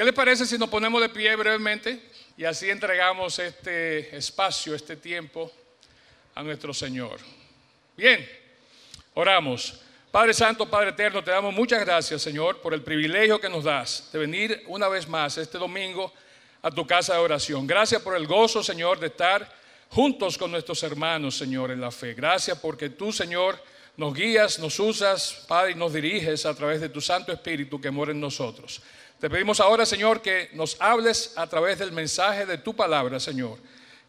¿Qué les parece si nos ponemos de pie brevemente y así entregamos este espacio, este tiempo a nuestro Señor? Bien, oramos. Padre Santo, Padre Eterno, te damos muchas gracias, Señor, por el privilegio que nos das de venir una vez más este domingo a tu casa de oración. Gracias por el gozo, Señor, de estar juntos con nuestros hermanos, Señor, en la fe. Gracias porque tú, Señor, nos guías, nos usas, Padre, y nos diriges a través de tu Santo Espíritu que mora en nosotros. Te pedimos ahora, Señor, que nos hables a través del mensaje de tu palabra, Señor,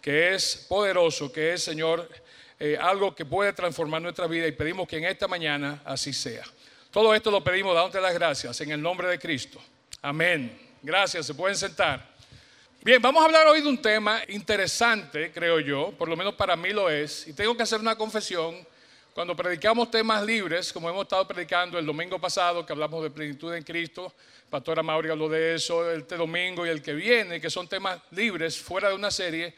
que es poderoso, que es, Señor, eh, algo que puede transformar nuestra vida y pedimos que en esta mañana así sea. Todo esto lo pedimos dándote las gracias en el nombre de Cristo. Amén. Gracias, se pueden sentar. Bien, vamos a hablar hoy de un tema interesante, creo yo, por lo menos para mí lo es, y tengo que hacer una confesión. Cuando predicamos temas libres, como hemos estado predicando el domingo pasado, que hablamos de plenitud en Cristo, Pastora Mauri habló de eso este domingo y el que viene, que son temas libres, fuera de una serie,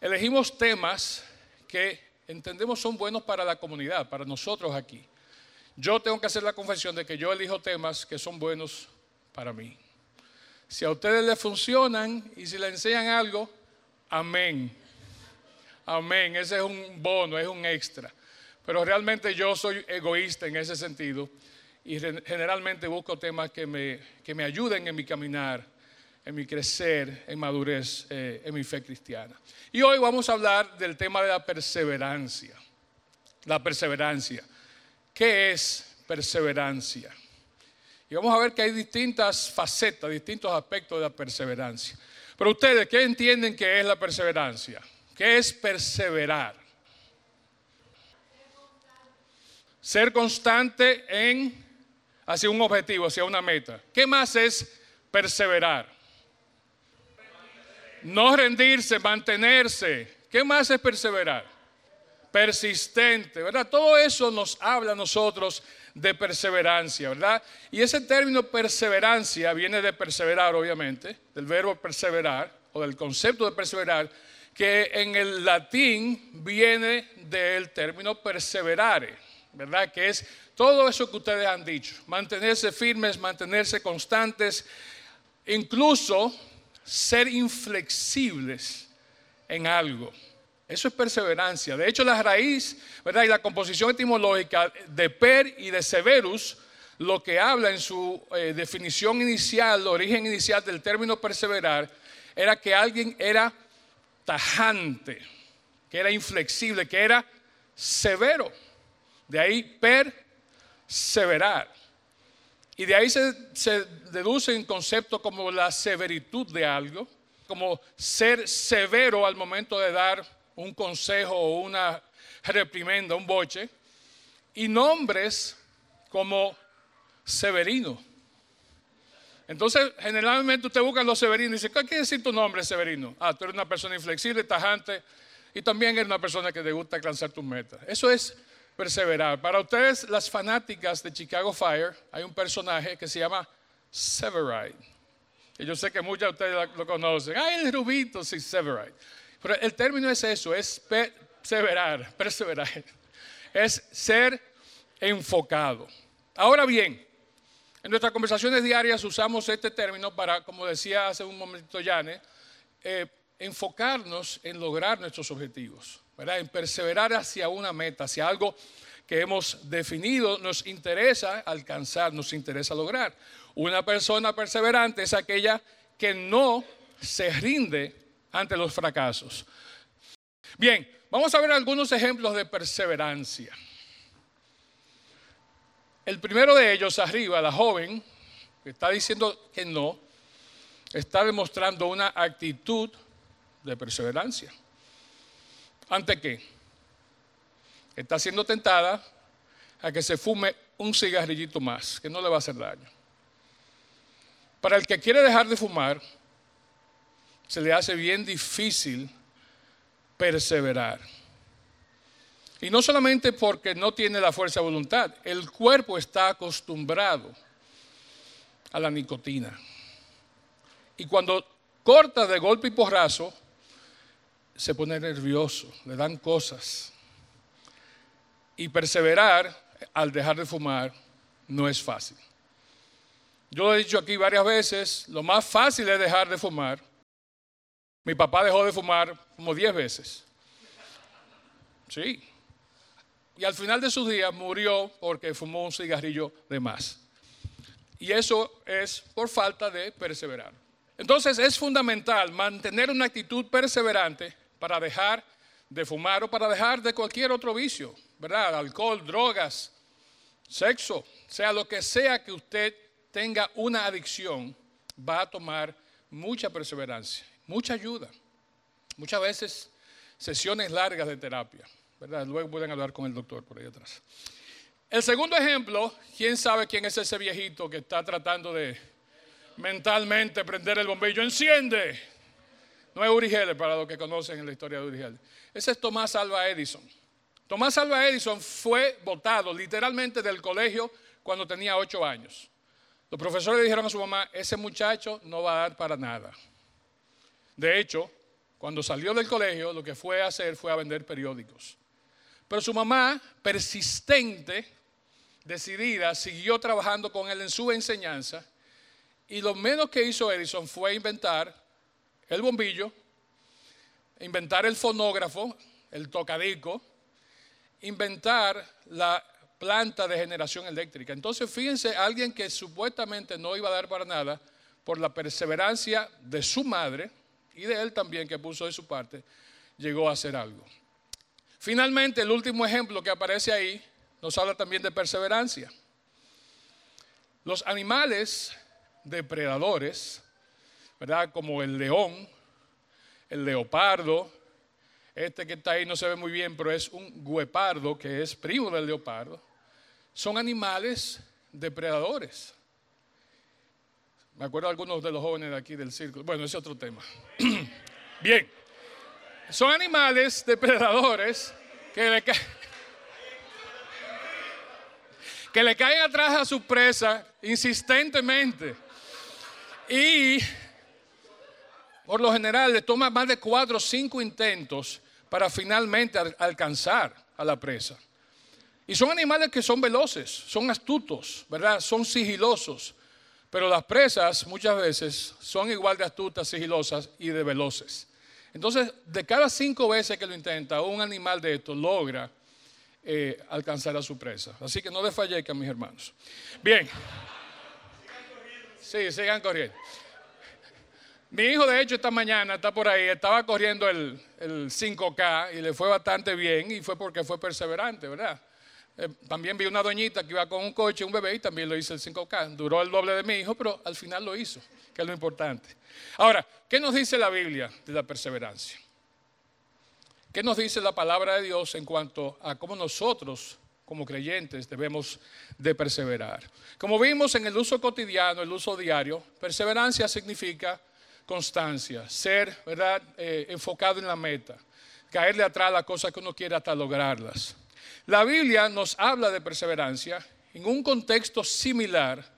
elegimos temas que entendemos son buenos para la comunidad, para nosotros aquí. Yo tengo que hacer la confesión de que yo elijo temas que son buenos para mí. Si a ustedes les funcionan y si les enseñan algo, amén. Amén. Ese es un bono, es un extra. Pero realmente yo soy egoísta en ese sentido y generalmente busco temas que me, que me ayuden en mi caminar, en mi crecer, en madurez, eh, en mi fe cristiana. Y hoy vamos a hablar del tema de la perseverancia. La perseverancia. ¿Qué es perseverancia? Y vamos a ver que hay distintas facetas, distintos aspectos de la perseverancia. Pero ustedes, ¿qué entienden que es la perseverancia? ¿Qué es perseverar? Ser constante en hacia un objetivo, hacia una meta. ¿Qué más es perseverar? No rendirse, mantenerse. ¿Qué más es perseverar? Persistente, ¿verdad? Todo eso nos habla a nosotros de perseverancia, ¿verdad? Y ese término perseverancia viene de perseverar, obviamente, del verbo perseverar o del concepto de perseverar, que en el latín viene del término perseverare, ¿verdad? Que es todo eso que ustedes han dicho, mantenerse firmes, mantenerse constantes, incluso ser inflexibles en algo. Eso es perseverancia. De hecho, la raíz, ¿verdad? Y la composición etimológica de per y de severus, lo que habla en su eh, definición inicial, origen inicial del término perseverar, era que alguien era tajante, que era inflexible, que era severo. De ahí per severar. Y de ahí se, se deducen conceptos como la severitud de algo, como ser severo al momento de dar un consejo o una reprimenda, un boche, y nombres como Severino. Entonces, generalmente usted busca a los severinos y dice, ¿qué quiere decir tu nombre, Severino? Ah, tú eres una persona inflexible, tajante, y también eres una persona que te gusta alcanzar tus metas. Eso es perseverar. Para ustedes, las fanáticas de Chicago Fire, hay un personaje que se llama Severide. Y yo sé que muchos de ustedes lo conocen. Ay, el rubito, sí, Severide. Pero el término es eso, es perseverar, perseverar. Es ser enfocado. Ahora bien, en nuestras conversaciones diarias usamos este término para, como decía hace un momento Yane, eh, enfocarnos en lograr nuestros objetivos en perseverar hacia una meta, hacia algo que hemos definido, nos interesa alcanzar, nos interesa lograr. Una persona perseverante es aquella que no se rinde ante los fracasos. Bien, vamos a ver algunos ejemplos de perseverancia. El primero de ellos, arriba, la joven, que está diciendo que no, está demostrando una actitud de perseverancia. ¿Ante qué? Está siendo tentada a que se fume un cigarrillito más, que no le va a hacer daño. Para el que quiere dejar de fumar, se le hace bien difícil perseverar. Y no solamente porque no tiene la fuerza de voluntad, el cuerpo está acostumbrado a la nicotina. Y cuando corta de golpe y porrazo, se pone nervioso, le dan cosas. Y perseverar al dejar de fumar no es fácil. Yo lo he dicho aquí varias veces, lo más fácil es dejar de fumar. Mi papá dejó de fumar como 10 veces. Sí. Y al final de sus días murió porque fumó un cigarrillo de más. Y eso es por falta de perseverar. Entonces es fundamental mantener una actitud perseverante para dejar de fumar o para dejar de cualquier otro vicio, ¿verdad? Alcohol, drogas, sexo, sea lo que sea que usted tenga una adicción, va a tomar mucha perseverancia, mucha ayuda. Muchas veces sesiones largas de terapia, ¿verdad? Luego pueden hablar con el doctor por ahí atrás. El segundo ejemplo, ¿quién sabe quién es ese viejito que está tratando de mentalmente prender el bombillo? ¡Enciende! No es Uri Geller, para los que conocen la historia de Uri Geller. Ese es Tomás Alva Edison. Tomás Alva Edison fue votado literalmente del colegio cuando tenía ocho años. Los profesores le dijeron a su mamá, ese muchacho no va a dar para nada. De hecho, cuando salió del colegio, lo que fue a hacer fue a vender periódicos. Pero su mamá, persistente, decidida, siguió trabajando con él en su enseñanza. Y lo menos que hizo Edison fue inventar el bombillo, inventar el fonógrafo, el tocadico, inventar la planta de generación eléctrica. Entonces, fíjense, alguien que supuestamente no iba a dar para nada, por la perseverancia de su madre y de él también que puso de su parte, llegó a hacer algo. Finalmente, el último ejemplo que aparece ahí nos habla también de perseverancia. Los animales depredadores, ¿verdad? Como el león, el leopardo, este que está ahí no se ve muy bien, pero es un guepardo que es primo del leopardo, son animales depredadores. Me acuerdo de algunos de los jóvenes de aquí del círculo. Bueno, ese es otro tema. bien, son animales depredadores que le, que le caen atrás a su presa insistentemente. Y por lo general le toma más de cuatro o cinco intentos para finalmente alcanzar a la presa. Y son animales que son veloces, son astutos, ¿verdad? Son sigilosos. Pero las presas muchas veces son igual de astutas, sigilosas y de veloces. Entonces, de cada cinco veces que lo intenta, un animal de estos logra eh, alcanzar a su presa. Así que no desfallezcan, mis hermanos. Bien. Sí, sigan corriendo. Mi hijo, de hecho, esta mañana está por ahí, estaba corriendo el, el 5K y le fue bastante bien y fue porque fue perseverante, ¿verdad? Eh, también vi una doñita que iba con un coche, un bebé, y también lo hizo el 5K. Duró el doble de mi hijo, pero al final lo hizo, que es lo importante. Ahora, ¿qué nos dice la Biblia de la perseverancia? ¿Qué nos dice la palabra de Dios en cuanto a cómo nosotros como creyentes debemos de perseverar? Como vimos en el uso cotidiano, el uso diario, perseverancia significa constancia, ser ¿verdad? Eh, enfocado en la meta, caerle atrás a las cosas que uno quiere hasta lograrlas. La Biblia nos habla de perseverancia en un contexto similar,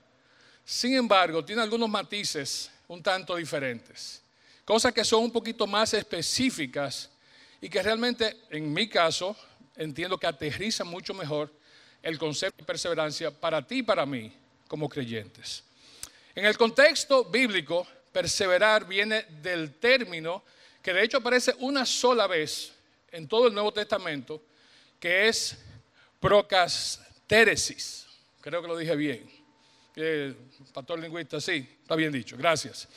sin embargo, tiene algunos matices un tanto diferentes, cosas que son un poquito más específicas y que realmente, en mi caso, entiendo que aterriza mucho mejor el concepto de perseverancia para ti y para mí como creyentes. En el contexto bíblico, perseverar viene del término que de hecho aparece una sola vez en todo el Nuevo Testamento, que es procastéresis. Creo que lo dije bien. Eh, pastor lingüista, sí, está bien dicho, gracias.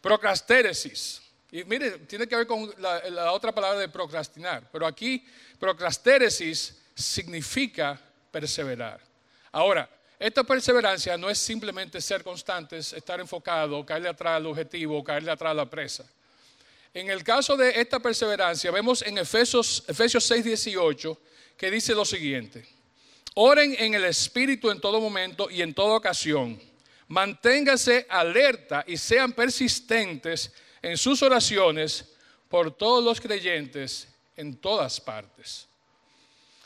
Procastéresis. Y mire, tiene que ver con la, otra palabra de procrastinar, pero aquí procrastéresis significa perseverar. Ahora, esta perseverancia no es simplemente ser constantes, estar enfocado, caerle atrás al objetivo, caerle atrás a la presa. En el caso de esta perseverancia, vemos en Efesios, Efesios 6, 18, que dice lo siguiente. Oren en el Espíritu en todo momento y en toda ocasión. Manténganse alerta y sean persistentes en sus oraciones por todos los creyentes en todas partes.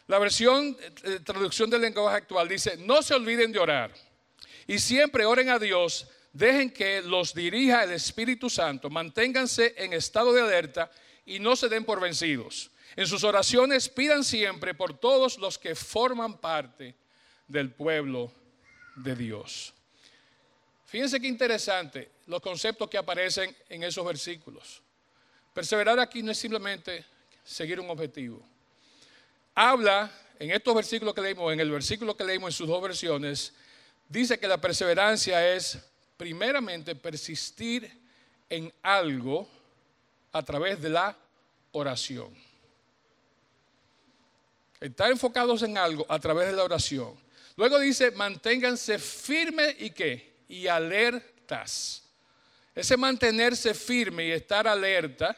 La versión, de eh, traducción del lenguaje actual dice, no se olviden de orar y siempre oren a Dios, dejen que los dirija el Espíritu Santo, manténganse en estado de alerta y no se den por vencidos. En sus oraciones pidan siempre por todos los que forman parte del pueblo de Dios. Fíjense qué interesante los conceptos que aparecen en esos versículos. Perseverar aquí no es simplemente seguir un objetivo. Habla en estos versículos que leímos, en el versículo que leímos en sus dos versiones, dice que la perseverancia es primeramente persistir en algo a través de la oración. Estar enfocados en algo a través de la oración. Luego dice, manténganse firmes y qué? Y alertas. Ese mantenerse firme y estar alerta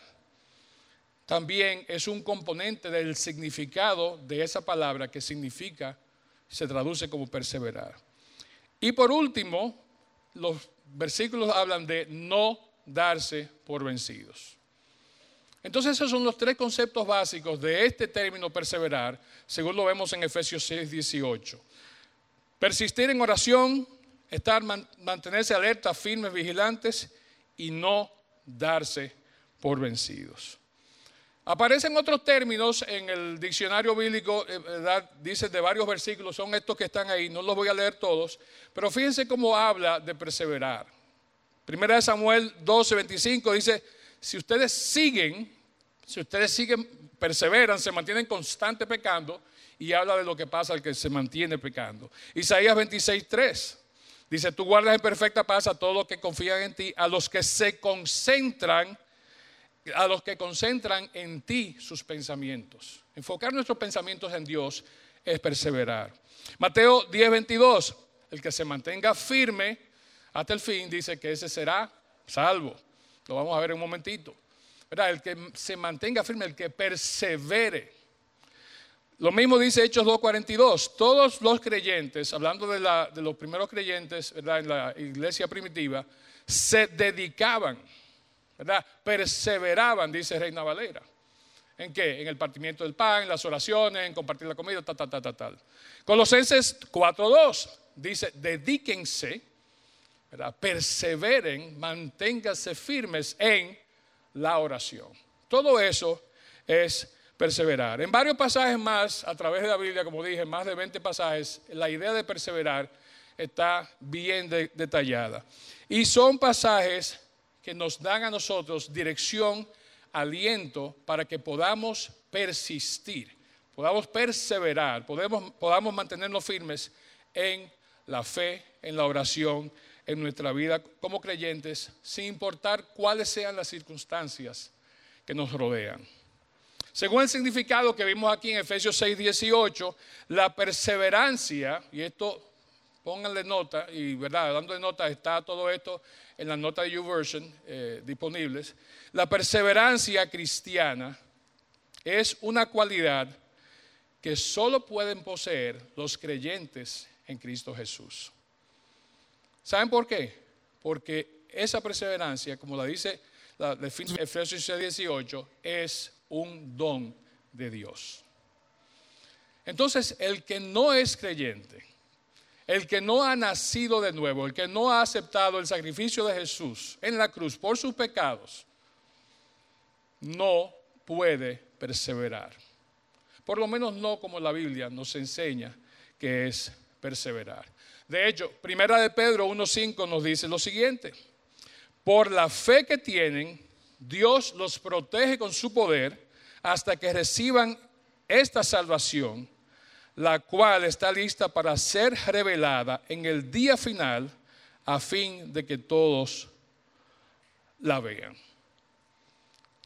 también es un componente del significado de esa palabra que significa, se traduce como perseverar. Y por último, los versículos hablan de no darse por vencidos. Entonces esos son los tres conceptos básicos de este término perseverar, según lo vemos en Efesios 6, 18. Persistir en oración, estar, mantenerse alerta, firmes, vigilantes y no darse por vencidos. Aparecen otros términos en el diccionario bíblico, eh, dice de varios versículos, son estos que están ahí, no los voy a leer todos, pero fíjense cómo habla de perseverar. Primera de Samuel 12, 25 dice, si ustedes siguen, si ustedes siguen, perseveran, se mantienen constante pecando, y habla de lo que pasa al que se mantiene pecando. Isaías 26, 3 dice, tú guardas en perfecta paz a todos los que confían en ti, a los que se concentran a los que concentran en ti sus pensamientos. Enfocar nuestros pensamientos en Dios es perseverar. Mateo 10, 22, el que se mantenga firme hasta el fin, dice que ese será salvo. Lo vamos a ver en un momentito. El que se mantenga firme, el que persevere. Lo mismo dice Hechos 2.42. Todos los creyentes, hablando de, de los primeros creyentes en la iglesia primitiva, se dedicaban ¿verdad? Perseveraban, dice Reina Valera. ¿En qué? En el partimiento del pan, en las oraciones, en compartir la comida, tal, tal, tal, tal, tal. Colosenses 4.2 dice, dedíquense, ¿verdad? perseveren, manténganse firmes en la oración. Todo eso es perseverar. En varios pasajes más, a través de la Biblia, como dije, más de 20 pasajes, la idea de perseverar está bien detallada. Y son pasajes que nos dan a nosotros dirección, aliento para que podamos persistir, podamos perseverar, podemos, podamos mantenernos firmes en la fe, en la oración, en nuestra vida como creyentes, sin importar cuáles sean las circunstancias que nos rodean. Según el significado que vimos aquí en Efesios 6, 18, la perseverancia, y esto pónganle nota, y verdad, dando de nota está todo esto en la nota de YouVersion eh, disponibles. La perseverancia cristiana es una cualidad que solo pueden poseer los creyentes en Cristo Jesús. ¿Saben por qué? Porque esa perseverancia, como la dice la, Efesios 18, es un don de Dios. Entonces, el que no es creyente, el que no ha nacido de nuevo, el que no ha aceptado el sacrificio de Jesús en la cruz por sus pecados, no puede perseverar. Por lo menos no como la Biblia nos enseña que es perseverar. De hecho, Primera de Pedro 1.5 nos dice lo siguiente. Por la fe que tienen, Dios los protege con su poder hasta que reciban esta salvación la cual está lista para ser revelada en el día final a fin de que todos la vean.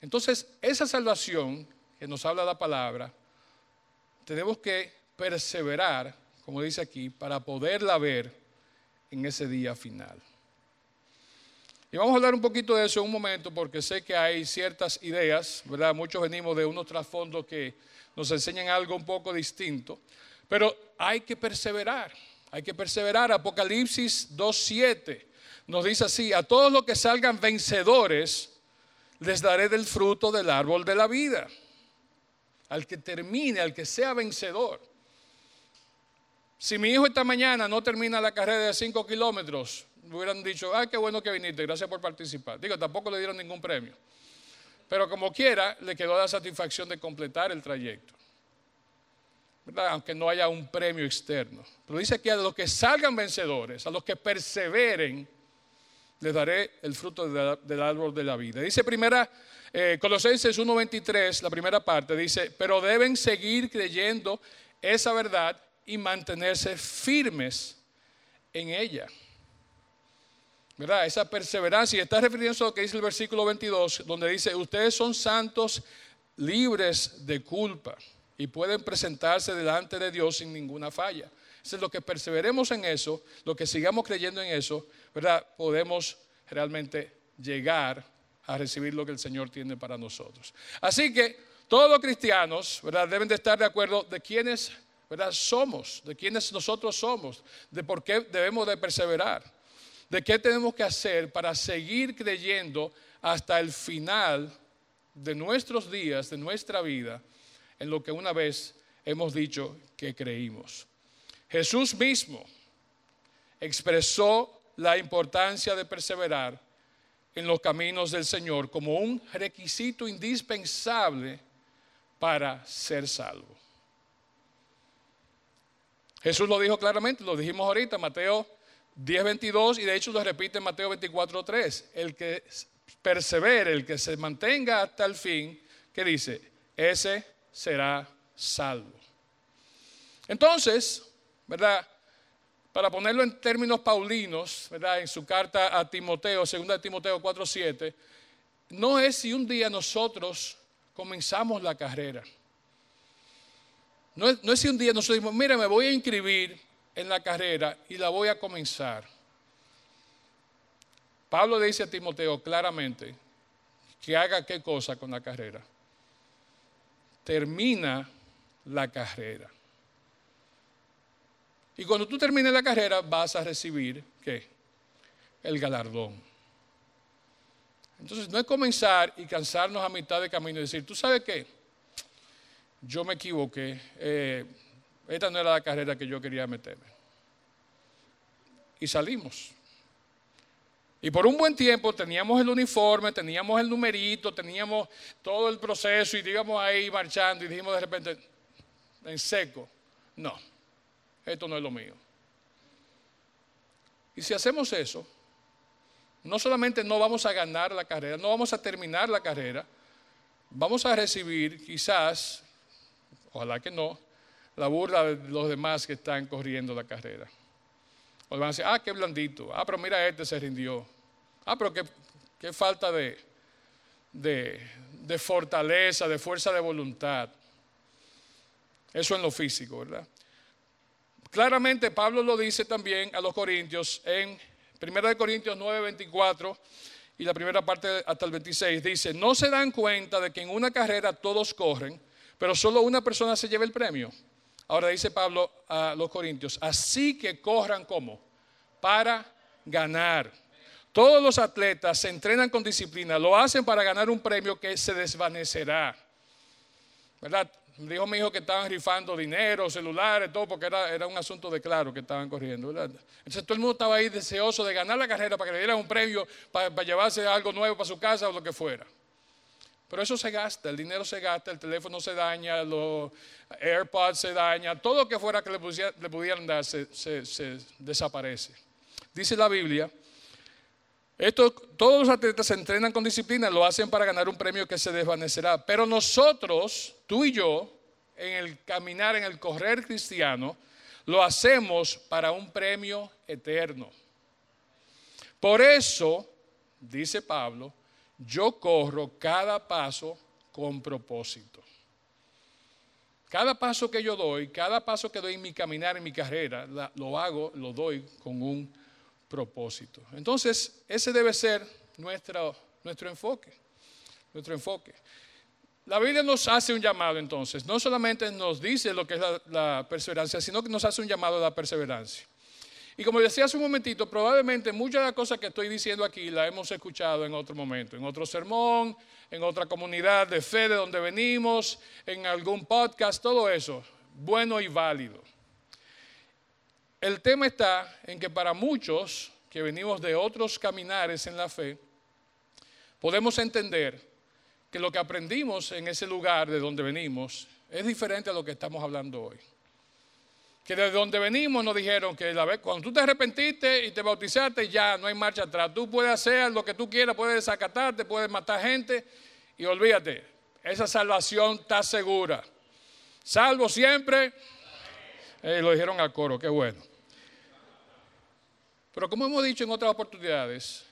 Entonces, esa salvación que nos habla la palabra, tenemos que perseverar, como dice aquí, para poderla ver en ese día final. Y vamos a hablar un poquito de eso en un momento porque sé que hay ciertas ideas, ¿verdad? Muchos venimos de unos trasfondos que nos enseñan algo un poco distinto. Pero hay que perseverar, hay que perseverar. Apocalipsis 2.7 nos dice así, a todos los que salgan vencedores, les daré del fruto del árbol de la vida. Al que termine, al que sea vencedor. Si mi hijo esta mañana no termina la carrera de 5 kilómetros, me hubieran dicho, ay, qué bueno que viniste, gracias por participar. Digo, tampoco le dieron ningún premio. Pero como quiera, le quedó la satisfacción de completar el trayecto. aunque no haya un premio externo. Pero dice que a los que salgan vencedores, a los que perseveren, les daré el fruto del árbol de la vida. Dice primera, eh, Colosenses 1.23, la primera parte, dice, pero deben seguir creyendo esa verdad y mantenerse firmes en ella. ¿Verdad? Esa perseverancia. Y está refiriendo a lo que dice el versículo 22, donde dice, ustedes son santos libres de culpa y pueden presentarse delante de Dios sin ninguna falla. Es lo que perseveremos en eso, lo que sigamos creyendo en eso, ¿verdad? Podemos realmente llegar a recibir lo que el Señor tiene para nosotros. Así que todos los cristianos, ¿verdad? Deben de estar de acuerdo de quiénes, ¿verdad? Somos, de quiénes nosotros somos, de por qué debemos de perseverar, de qué tenemos que hacer para seguir creyendo hasta el final de nuestros días, de nuestra vida, en lo que una vez hemos dicho que creímos. Jesús mismo expresó la importancia de perseverar en los caminos del Señor como un requisito indispensable para ser salvo. Jesús lo dijo claramente, lo dijimos ahorita, Mateo 10, 22, y de hecho lo repite en Mateo 24, 3. El que persevere, el que se mantenga hasta el fin, que dice, ese será salvo. Entonces, ¿verdad? Para ponerlo en términos paulinos, ¿verdad? En su carta a Timoteo, segunda de Timoteo 4:7, no es si un día nosotros comenzamos la carrera. No es, no es si un día nosotros decimos, mira, me voy a inscribir en la carrera y la voy a comenzar. Pablo le dice a Timoteo claramente que haga qué cosa con la carrera. Termina la carrera. Y cuando tú termines la carrera vas a recibir, ¿qué? El galardón. Entonces no es comenzar y cansarnos a mitad de camino y decir, ¿tú sabes qué? Yo me equivoqué. Eh, esta no era la carrera que yo quería meterme. Y salimos. Y por un buen tiempo teníamos el uniforme, teníamos el numerito, teníamos todo el proceso y íbamos ahí marchando y dijimos de repente, en seco, no esto no es lo mío. Y si hacemos eso, no solamente no vamos a ganar la carrera, no vamos a terminar la carrera, vamos a recibir quizás, ojalá que no, la burla de los demás que están corriendo la carrera. O van a decir, ah, qué blandito, ah, pero mira, este se rindió. Ah, pero qué, qué falta de, de, de fortaleza, de fuerza de voluntad. Eso en lo físico, ¿verdad? Claramente Pablo lo dice también a los corintios en 1 Corintios 9, 24 y la primera parte hasta el 26. Dice, no se dan cuenta de que en una carrera todos corren, pero solo una persona se lleva el premio. Ahora dice Pablo a los corintios, así que corran como para ganar. Todos los atletas se entrenan con disciplina, lo hacen para ganar un premio que se desvanecerá. ¿Verdad? Dijo mi hijo que estaban rifando dinero, celulares, todo, porque era, era un asunto de claro que estaban corriendo. Entonces todo el mundo estaba ahí deseoso de ganar la carrera para que le dieran un premio, para, llevarse algo nuevo para su casa o lo que fuera. Pero eso se gasta, el dinero se gasta, el teléfono se daña, los AirPods se dañan, todo lo que fuera que le, le pudieran dar se desaparece. Dice la Biblia esto, todos los atletas se entrenan con disciplina, lo hacen para ganar un premio que se desvanecerá. Pero nosotros, tú y yo, en el caminar, en el correr cristiano, lo hacemos para un premio eterno. Por eso, dice Pablo, yo corro cada paso con propósito. Cada paso que yo doy, cada paso que doy en mi caminar, en mi carrera, lo hago, lo doy con un propósito. Entonces, ese debe ser nuestro, nuestro enfoque. Nuestro enfoque. La Biblia nos hace un llamado entonces, no solamente nos dice lo que es la, perseverancia, sino que nos hace un llamado a la perseverancia. Y como decía hace un momentito, probablemente muchas de las cosas que estoy diciendo aquí las hemos escuchado en otro momento, en otro sermón, en otra comunidad de fe de donde venimos, en algún podcast, todo eso, bueno y válido. El tema está en que para muchos que venimos de otros caminares en la fe, podemos entender que lo que aprendimos en ese lugar de donde venimos es diferente a lo que estamos hablando hoy. Que de donde venimos nos dijeron que la vez, cuando tú te arrepentiste y te bautizaste, ya no hay marcha atrás. Tú puedes hacer lo que tú quieras, puedes desacatarte, puedes matar gente y olvídate, esa salvación está segura. Salvo siempre. Eh, lo dijeron al coro, qué bueno. Pero como hemos dicho en otras oportunidades,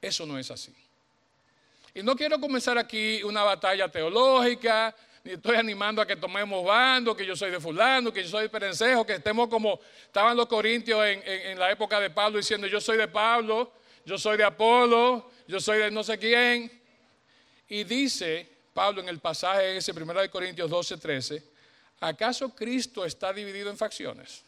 eso no es así. Y no quiero comenzar aquí una batalla teológica, ni estoy animando a que tomemos bando, que yo soy de fulano, que yo soy de perencejo, que estemos como estaban los corintios en, la época de Pablo diciendo yo soy de Pablo, yo soy de Apolo, yo soy de no sé quién. Y dice Pablo en el pasaje ese, 1 de Corintios 12, 13, ¿acaso Cristo está dividido en facciones?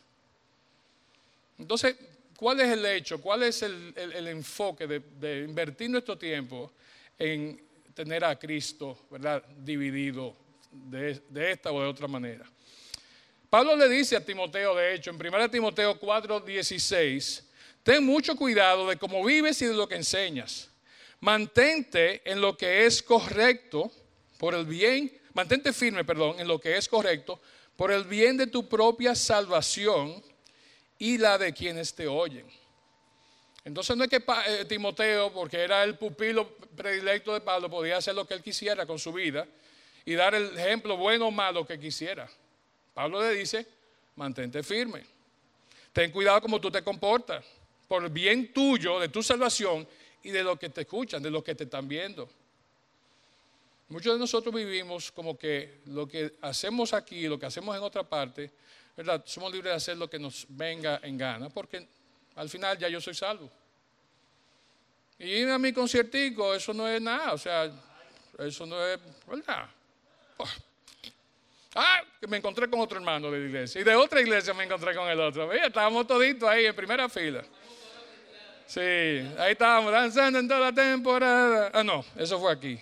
Entonces, ¿cuál es el hecho? ¿Cuál es el, enfoque de, de, invertir nuestro tiempo en tener a Cristo, ¿verdad? Dividido de, esta o de otra manera. Pablo le dice a Timoteo, de hecho, en 1 Timoteo 4, 16, ten mucho cuidado de cómo vives y de lo que enseñas. Mantente en lo que es correcto por el bien, mantente firme, perdón, en lo que es correcto por el bien de tu propia salvación y la de quienes te oyen. Entonces no es que eh, Timoteo, porque era el pupilo predilecto de Pablo, podía hacer lo que él quisiera con su vida, y dar el ejemplo bueno o malo que quisiera. Pablo le dice, mantente firme. Ten cuidado como tú te comportas, por el bien tuyo, de tu salvación y de lo que te escuchan, de lo que te están viendo. Muchos de nosotros vivimos como que lo que hacemos aquí, lo que hacemos en otra parte, ¿verdad? Somos libres de hacer lo que nos venga en gana, porque al final ya yo soy salvo. Y ir a mi conciertico, eso no es nada, o sea, eso no es verdad. Ah, me encontré con otro hermano de la iglesia. Y de otra iglesia me encontré con el otro. estábamos toditos ahí en primera fila. Sí, ahí estábamos danzando en toda la temporada. Ah, no, eso fue aquí.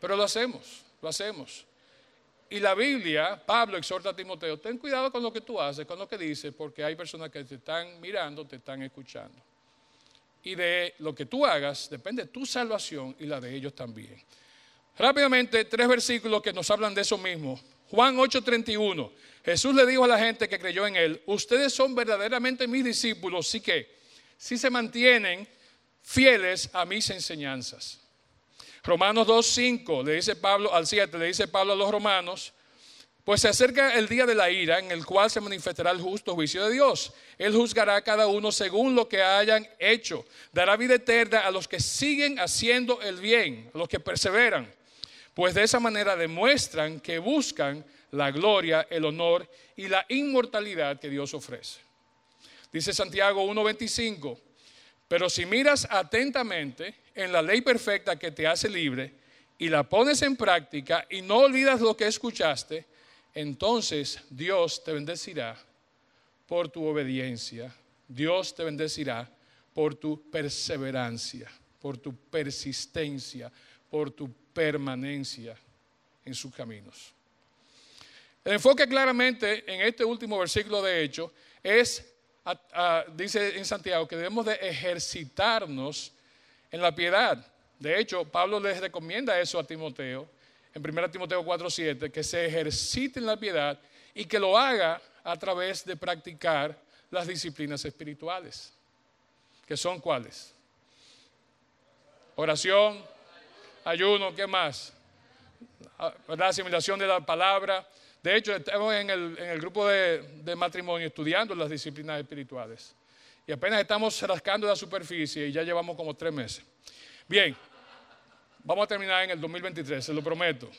Pero lo hacemos, lo hacemos. Y la Biblia, Pablo exhorta a Timoteo, ten cuidado con lo que tú haces, con lo que dices, porque hay personas que te están mirando, te están escuchando. Y de lo que tú hagas depende tu salvación y la de ellos también. Rápidamente, tres versículos que nos hablan de eso mismo. Juan 8:31. Jesús le dijo a la gente que creyó en él, ustedes son verdaderamente mis discípulos, sí que, si se mantienen fieles a mis enseñanzas. Romanos 2:5 le dice Pablo al 7, le dice Pablo a los romanos, pues se acerca el día de la ira en el cual se manifestará el justo juicio de Dios. Él juzgará a cada uno según lo que hayan hecho. Dará vida eterna a los que siguen haciendo el bien, a los que perseveran pues de esa manera demuestran que buscan la gloria, el honor y la inmortalidad que Dios ofrece. Dice Santiago 1.25, pero si miras atentamente en la ley perfecta que te hace libre y la pones en práctica y no olvidas lo que escuchaste, entonces Dios te bendecirá por tu obediencia. Dios te bendecirá por tu perseverancia, por tu persistencia, por tu permanencia en sus caminos. El enfoque claramente en este último versículo de hecho es, dice en Santiago, que debemos de ejercitarnos en la piedad. De hecho, Pablo les recomienda eso a Timoteo, en 1 Timoteo 4:7, que se ejercite en la piedad y que lo haga a través de practicar las disciplinas espirituales. ¿Que son cuáles? Oración, ayuno, ¿qué más? Ah, la asimilación de la palabra. De hecho, estamos en el, grupo de, matrimonio estudiando las disciplinas espirituales. Y apenas estamos rascando la superficie y ya llevamos como tres meses. Bien, vamos a terminar en el 2023, se lo prometo.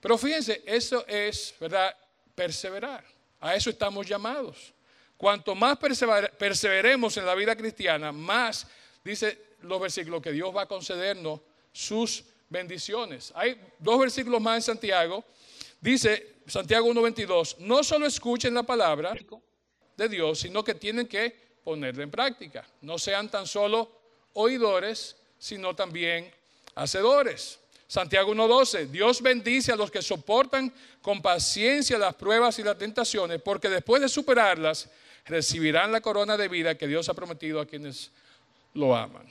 Pero fíjense, eso es, ¿verdad? Perseverar. A eso estamos llamados. Cuanto más perseveremos en la vida cristiana, más, dice los versículos, que Dios va a concedernos sus bendiciones. Hay dos versículos más en Santiago. Dice Santiago 1.22, no solo escuchen la palabra de Dios, sino que tienen que ponerla en práctica. No sean tan solo oidores, sino también hacedores. Santiago 1.12, Dios bendice a los que soportan con paciencia las pruebas y las tentaciones, porque después de superarlas recibirán la corona de vida que Dios ha prometido a quienes lo aman.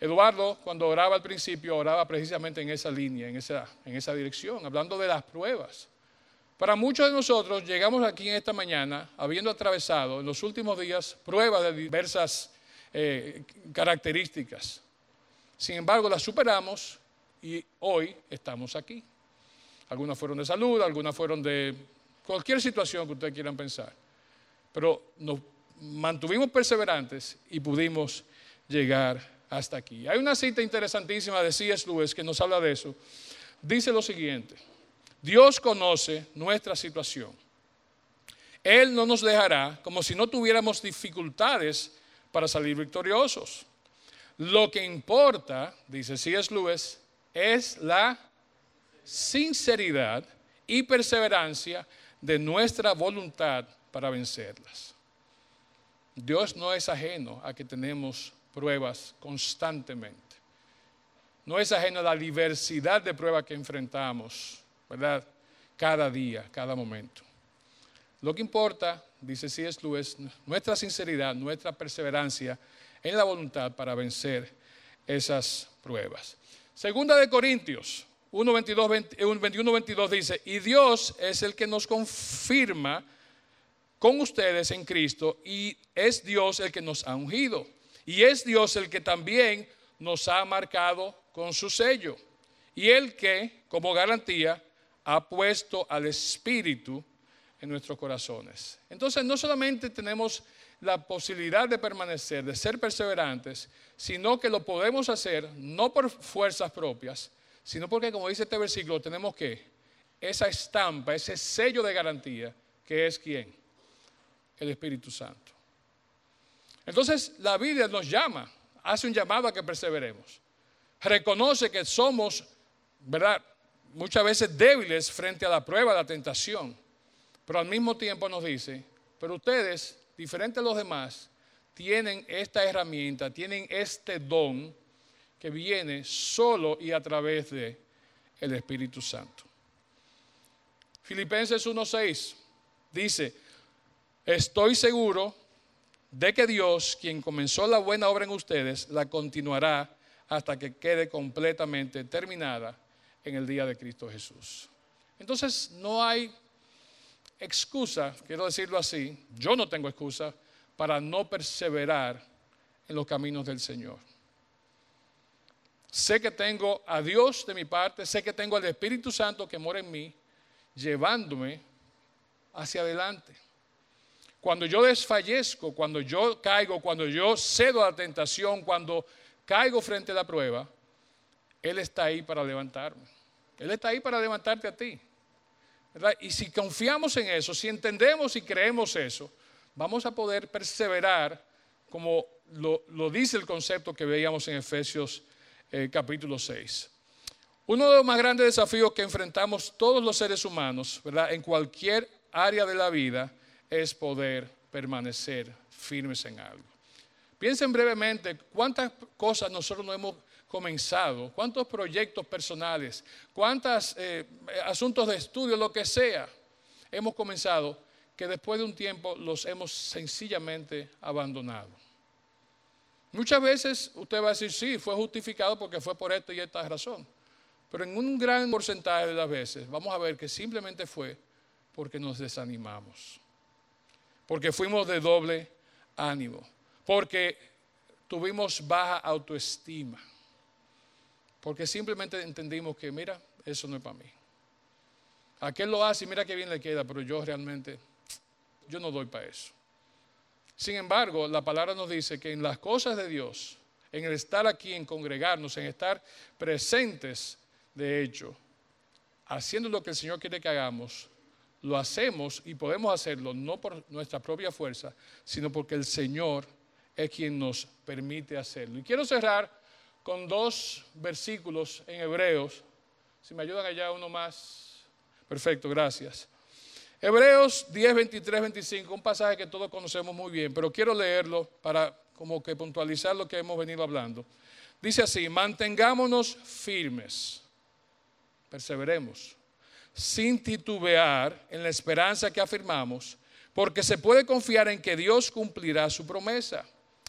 Eduardo, cuando oraba al principio, oraba precisamente en esa línea, en esa, dirección, hablando de las pruebas. Para muchos de nosotros llegamos aquí en esta mañana habiendo atravesado en los últimos días pruebas de diversas eh, características. Sin embargo, las superamos y hoy estamos aquí. Algunas fueron de salud, algunas fueron de cualquier situación que ustedes quieran pensar. Pero nos mantuvimos perseverantes y pudimos llegar hasta aquí. Hay una cita interesantísima de C.S. Lewis que nos habla de eso. Dice lo siguiente, Dios conoce nuestra situación. Él no nos dejará como si no tuviéramos dificultades para salir victoriosos. Lo que importa, dice C.S. Lewis, es la sinceridad y perseverancia de nuestra voluntad para vencerlas. Dios no es ajeno a que tenemos pruebas constantemente. No es ajeno a la diversidad de pruebas que enfrentamos, ¿verdad? Cada día, cada momento. Lo que importa, dice C.S. Lewis, nuestra sinceridad, nuestra perseverancia en la voluntad para vencer esas pruebas. Segunda de Corintios 1, 22, 21, 22 dice, y Dios es el que nos confirma con ustedes en Cristo y es Dios el que nos ha ungido. Y es Dios el que también nos ha marcado con su sello. Y el que, como garantía, ha puesto al Espíritu en nuestros corazones. Entonces, no solamente tenemos la posibilidad de permanecer, de ser perseverantes, sino que lo podemos hacer no por fuerzas propias, sino porque, como dice este versículo, tenemos que esa estampa, ese sello de garantía, que es quién? El Espíritu Santo. Entonces, la Biblia nos llama, hace un llamado a que perseveremos. Reconoce que somos, ¿verdad? Muchas veces débiles frente a la prueba, a la tentación, pero al mismo tiempo nos dice, pero ustedes, diferentes a los demás, tienen esta herramienta, tienen este don que viene solo y a través de el Espíritu Santo. Filipenses 1:6 dice, estoy seguro de que Dios, quien comenzó la buena obra en ustedes, la continuará hasta que quede completamente terminada en el día de Cristo Jesús. Entonces no hay excusa, quiero decirlo así, yo no tengo excusa para no perseverar en los caminos del Señor. Sé que tengo a Dios de mi parte, sé que tengo al Espíritu Santo que mora en mí, llevándome hacia adelante. Cuando yo desfallezco, cuando yo caigo, cuando yo cedo a la tentación, cuando caigo frente a la prueba, Él está ahí para levantarme. Él está ahí para levantarte a ti. Y si confiamos en eso, si entendemos y creemos eso, vamos a poder perseverar como lo, dice el concepto que veíamos en Efesios eh, capítulo 6. Uno de los más grandes desafíos que enfrentamos todos los seres humanos, ¿verdad? En cualquier área de la vida es poder permanecer firmes en algo. Piensen brevemente cuántas cosas nosotros no hemos comenzado, cuántos proyectos personales, cuántos eh, asuntos de estudio, lo que sea, hemos comenzado que después de un tiempo los hemos sencillamente abandonado. Muchas veces usted va a decir, sí, fue justificado porque fue por esto y esta razón. Pero en un gran porcentaje de las veces vamos a ver que simplemente fue porque nos desanimamos. Porque fuimos de doble ánimo. Porque tuvimos baja autoestima. Porque simplemente entendimos que, mira, eso no es para mí. Aquel lo hace y mira qué bien le queda, pero yo realmente, yo no doy para eso. Sin embargo, la palabra nos dice que en las cosas de Dios, en el estar aquí, en congregarnos, en estar presentes, de hecho, haciendo lo que el Señor quiere que hagamos, lo hacemos y podemos hacerlo no por nuestra propia fuerza, sino porque el Señor es quien nos permite hacerlo. Y quiero cerrar con dos versículos en Hebreos. Si me ayudan allá uno más. Perfecto, gracias. Hebreos 10, 23, 25, un pasaje que todos conocemos muy bien, pero quiero leerlo para como que puntualizar lo que hemos venido hablando. Dice así, mantengámonos firmes, perseveremos, sin titubear en la esperanza que afirmamos, porque se puede confiar en que Dios cumplirá su promesa.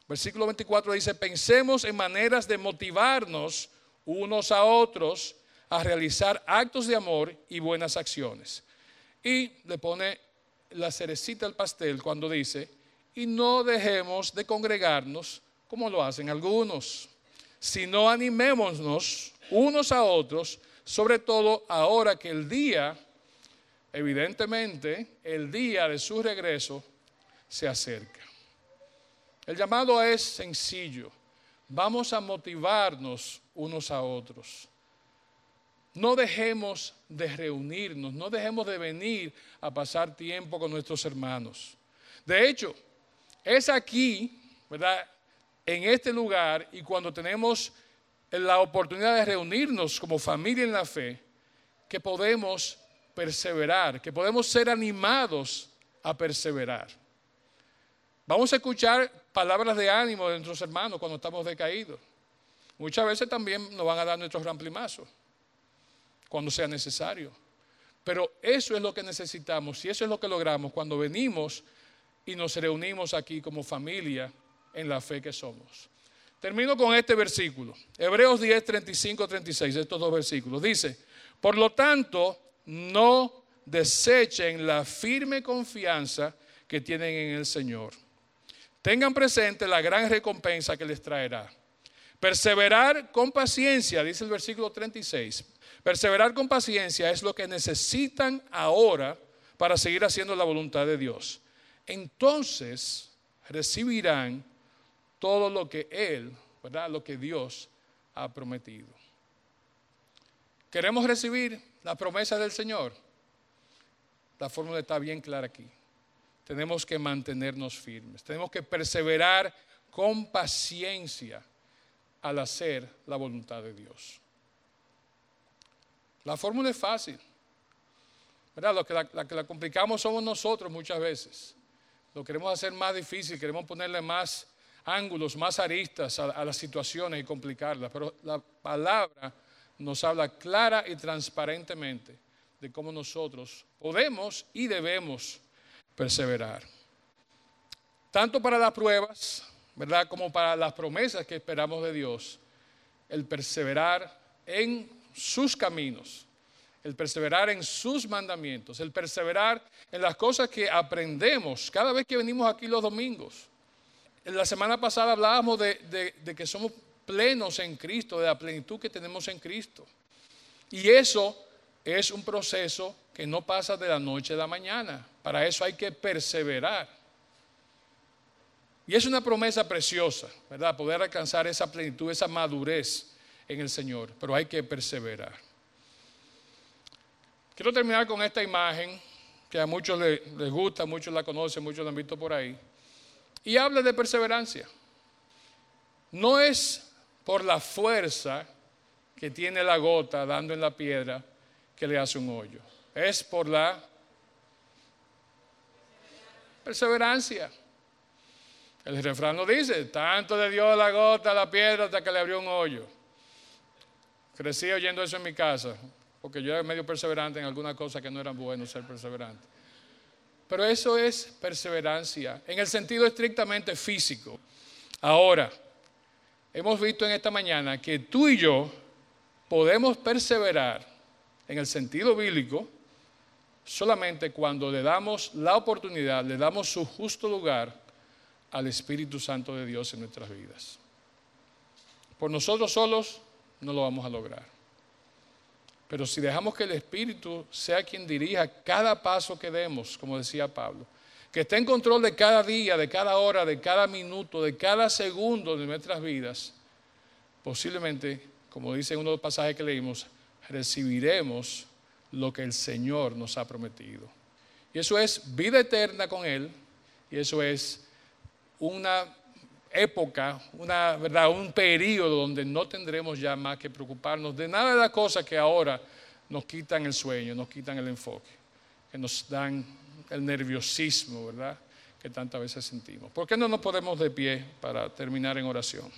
Versículo 24 dice, pensemos en maneras de motivarnos unos a otros a realizar actos de amor y buenas acciones Y le pone la cerecita al pastel cuando dice, y no dejemos de congregarnos como lo hacen algunos, sino animémonos unos a otros, sobre todo ahora que el día, evidentemente, el día de su regreso se acerca. El llamado es sencillo. Vamos a motivarnos unos a otros. No dejemos de reunirnos, no dejemos de venir a pasar tiempo con nuestros hermanos. De hecho, es aquí, ¿verdad? En este lugar y cuando tenemos la oportunidad de reunirnos como familia en la fe, que podemos perseverar, que podemos ser animados a perseverar. Vamos a escuchar palabras de ánimo de nuestros hermanos cuando estamos decaídos. Muchas veces también nos van a dar nuestros ramplimazos cuando sea necesario. Pero eso es lo que necesitamos y eso es lo que logramos cuando venimos y nos reunimos aquí como familia en la fe que somos. Termino con este versículo, Hebreos 10, 35, 36, estos dos versículos. Dice, por lo tanto, no desechen la firme confianza que tienen en el Señor Tengan presente la gran recompensa que les traerá. Perseverar con paciencia, dice el versículo 36. Perseverar con paciencia es lo que necesitan ahora para seguir haciendo la voluntad de Dios. Entonces recibirán todo lo que Él, ¿verdad? Lo que Dios ha prometido. ¿Queremos recibir la promesa del Señor? La fórmula está bien clara aquí tenemos que mantenernos firmes, tenemos que perseverar con paciencia al hacer la voluntad de Dios. La fórmula es fácil. ¿verdad? Lo que la, que la complicamos somos nosotros muchas veces. Lo queremos hacer más difícil, queremos ponerle más ángulos, más aristas a, a las situaciones y complicarlas. Pero la palabra nos habla clara y transparentemente de cómo nosotros podemos y debemos perseverar. Tanto para las pruebas, ¿verdad? Como para las promesas que esperamos de Dios. El perseverar en sus caminos, el perseverar en sus mandamientos, el perseverar en las cosas que aprendemos cada vez que venimos aquí los domingos. La semana pasada hablábamos de, de que somos plenos en Cristo, de la plenitud que tenemos en Cristo. Y eso es un proceso que no pasa de la noche a la mañana. Para eso hay que perseverar. Y es una promesa preciosa, ¿verdad? Poder alcanzar esa plenitud, esa madurez en el Señor, pero hay que perseverar. Quiero terminar con esta imagen que a muchos les, gusta, muchos la conocen, muchos la han visto por ahí. Y habla de perseverancia. No es por la fuerza que tiene la gota dando en la piedra, que le hace un hoyo. Es por la perseverancia. El refrán lo dice, tanto le dio la gota a la piedra hasta que le abrió un hoyo. Crecí oyendo eso en mi casa, porque yo era medio perseverante en alguna cosa que no era bueno ser perseverante. Pero eso es perseverancia, en el sentido estrictamente físico. Ahora, hemos visto en esta mañana que tú y yo podemos perseverar en el sentido bíblico solamente cuando le damos la oportunidad, le damos su justo lugar al Espíritu Santo de Dios en nuestras vidas. Por nosotros solos no lo vamos a lograr. Pero si dejamos que el Espíritu sea quien dirija cada paso que demos, como decía Pablo, que esté en control de cada día, de cada hora, de cada minuto, de cada segundo de nuestras vidas, posiblemente, como dice uno de los pasajes que leímos, recibiremos lo que el Señor nos ha prometido. Y eso es vida eterna con Él, y eso es una época, una, ¿verdad? un periodo donde no tendremos ya más que preocuparnos de nada de las cosas que ahora nos quitan el sueño, nos quitan el enfoque, que nos dan el nerviosismo, ¿verdad? Que tantas veces sentimos. ¿Por qué no nos podemos de pie para terminar en oración?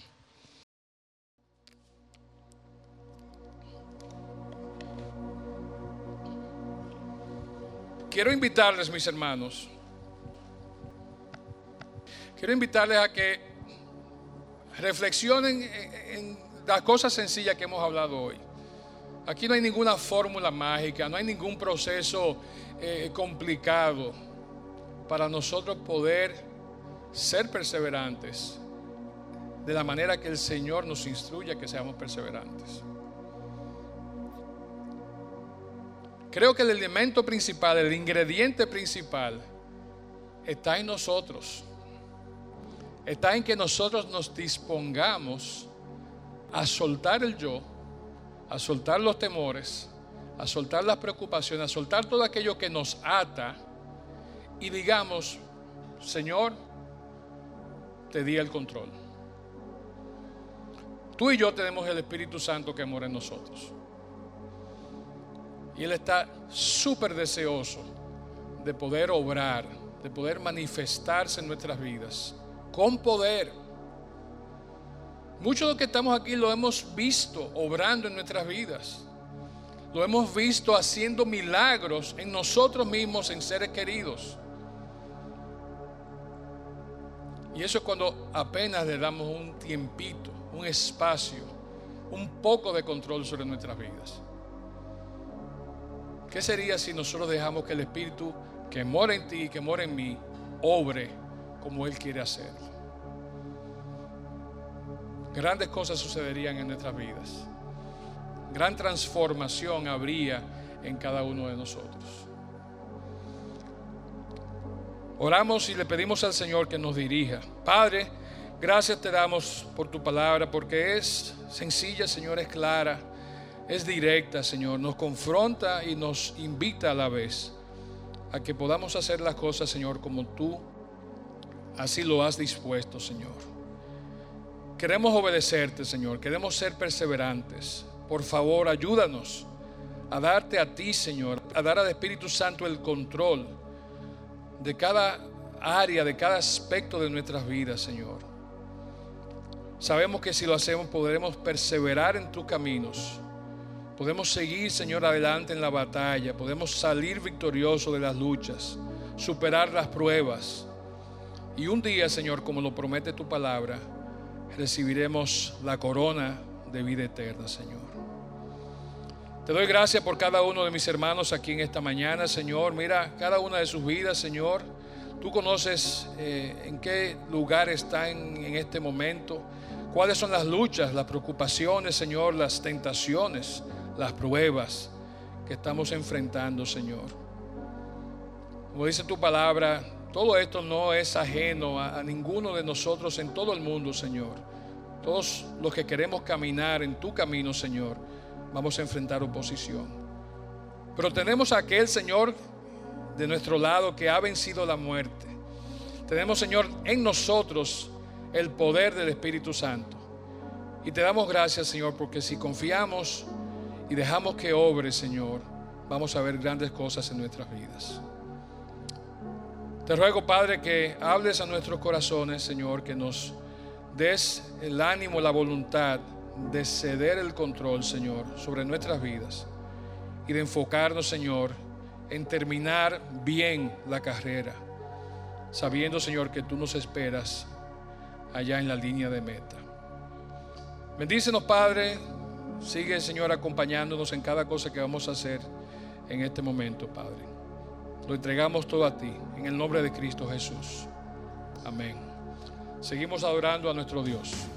quiero invitarles, mis hermanos, quiero invitarles a que reflexionen en, las cosas sencillas que hemos hablado hoy. Aquí no hay ninguna fórmula mágica, no hay ningún proceso eh, complicado para nosotros poder ser perseverantes de la manera que el Señor nos instruye que seamos perseverantes. Creo que el elemento principal, el ingrediente principal, está en nosotros. Está en que nosotros nos dispongamos a soltar el yo, a soltar los temores, a soltar las preocupaciones, a soltar todo aquello que nos ata y digamos, Señor, te di el control. Tú y yo tenemos el Espíritu Santo que mora en nosotros. Y Él está súper deseoso de poder obrar, de poder manifestarse en nuestras vidas, con poder. Muchos de los que estamos aquí lo hemos visto obrando en nuestras vidas. Lo hemos visto haciendo milagros en nosotros mismos, en seres queridos. Y eso es cuando apenas le damos un tiempito, un espacio, un poco de control sobre nuestras vidas. ¿Qué sería si nosotros dejamos que el Espíritu que mora en ti y que mora en mí obre como Él quiere hacer? Grandes cosas sucederían en nuestras vidas. Gran transformación habría en cada uno de nosotros. Oramos y le pedimos al Señor que nos dirija. Padre, gracias te damos por tu palabra porque es sencilla, Señor, es clara es directa, Señor. Nos confronta y nos invita a la vez a que podamos hacer las cosas, Señor, como tú así lo has dispuesto, Señor. Queremos obedecerte, Señor. Queremos ser perseverantes. Por favor, ayúdanos a darte a ti, Señor, a dar al Espíritu Santo el control de cada área, de cada aspecto de nuestras vidas, Señor. Sabemos que si lo hacemos podremos perseverar en tus caminos Podemos seguir, Señor, adelante en la batalla. Podemos salir victoriosos de las luchas, superar las pruebas. Y un día, Señor, como lo promete tu palabra, recibiremos la corona de vida eterna, Señor. Te doy gracias por cada uno de mis hermanos aquí en esta mañana, Señor. Mira cada una de sus vidas, Señor. Tú conoces eh, en qué lugar están en este momento, cuáles son las luchas, las preocupaciones, Señor, las tentaciones las pruebas que estamos enfrentando, Señor. Como dice tu palabra, todo esto no es ajeno a, ninguno de nosotros en todo el mundo, Señor. Todos los que queremos caminar en tu camino, Señor, vamos a enfrentar oposición. Pero tenemos a aquel Señor de nuestro lado que ha vencido la muerte. Tenemos, Señor, en nosotros el poder del Espíritu Santo. Y te damos gracias, Señor, porque si confiamos y dejamos que obre, Señor, vamos a ver grandes cosas en nuestras vidas. Te ruego, Padre, que hables a nuestros corazones, Señor, que nos des el ánimo, la voluntad de ceder el control, Señor, sobre nuestras vidas y de enfocarnos, Señor, en terminar bien la carrera, sabiendo, Señor, que tú nos esperas allá en la línea de meta. Bendícenos, Padre, Sigue, Señor, acompañándonos en cada cosa que vamos a hacer en este momento, Padre. Lo entregamos todo a ti, en el nombre de Cristo Jesús. Amén. Seguimos adorando a nuestro Dios.